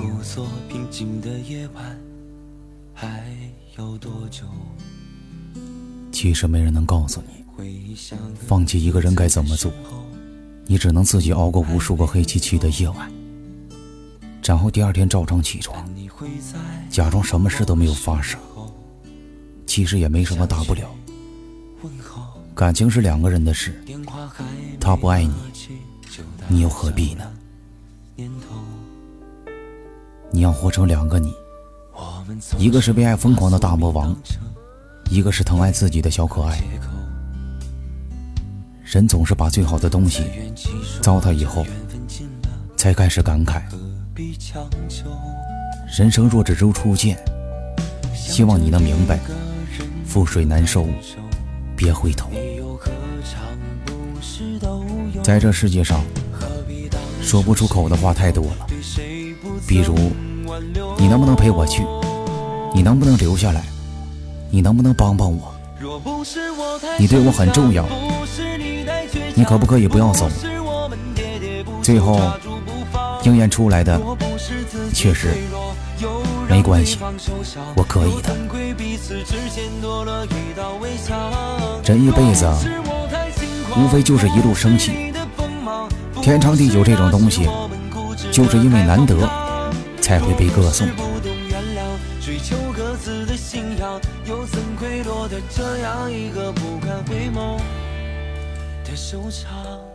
故作平静的夜晚还有多久？其实没人能告诉你，放弃一个人该怎么做。你只能自己熬过无数个黑漆漆的夜晚，然后第二天照常起床，假装什么事都没有发生。其实也没什么大不了。感情是两个人的事，他不爱你，你又何必呢？你要活成两个你，一个是为爱疯狂的大魔王，一个是疼爱自己的小可爱。人总是把最好的东西糟蹋以后，才开始感慨。人生若只如初见，希望你能明白，覆水难收，别回头。在这世界上，说不出口的话太多了。比如，你能不能陪我去？你能不能留下来？你能不能帮帮我？你对我很重要，你可不可以不要走？最后，应验出来的却是没关系，我可以的。人一辈子，无非就是一路生气。天长地久这种东西，就是因为难得，才会被歌颂。的信仰，又怎会落得这样一个不堪回眸的收场？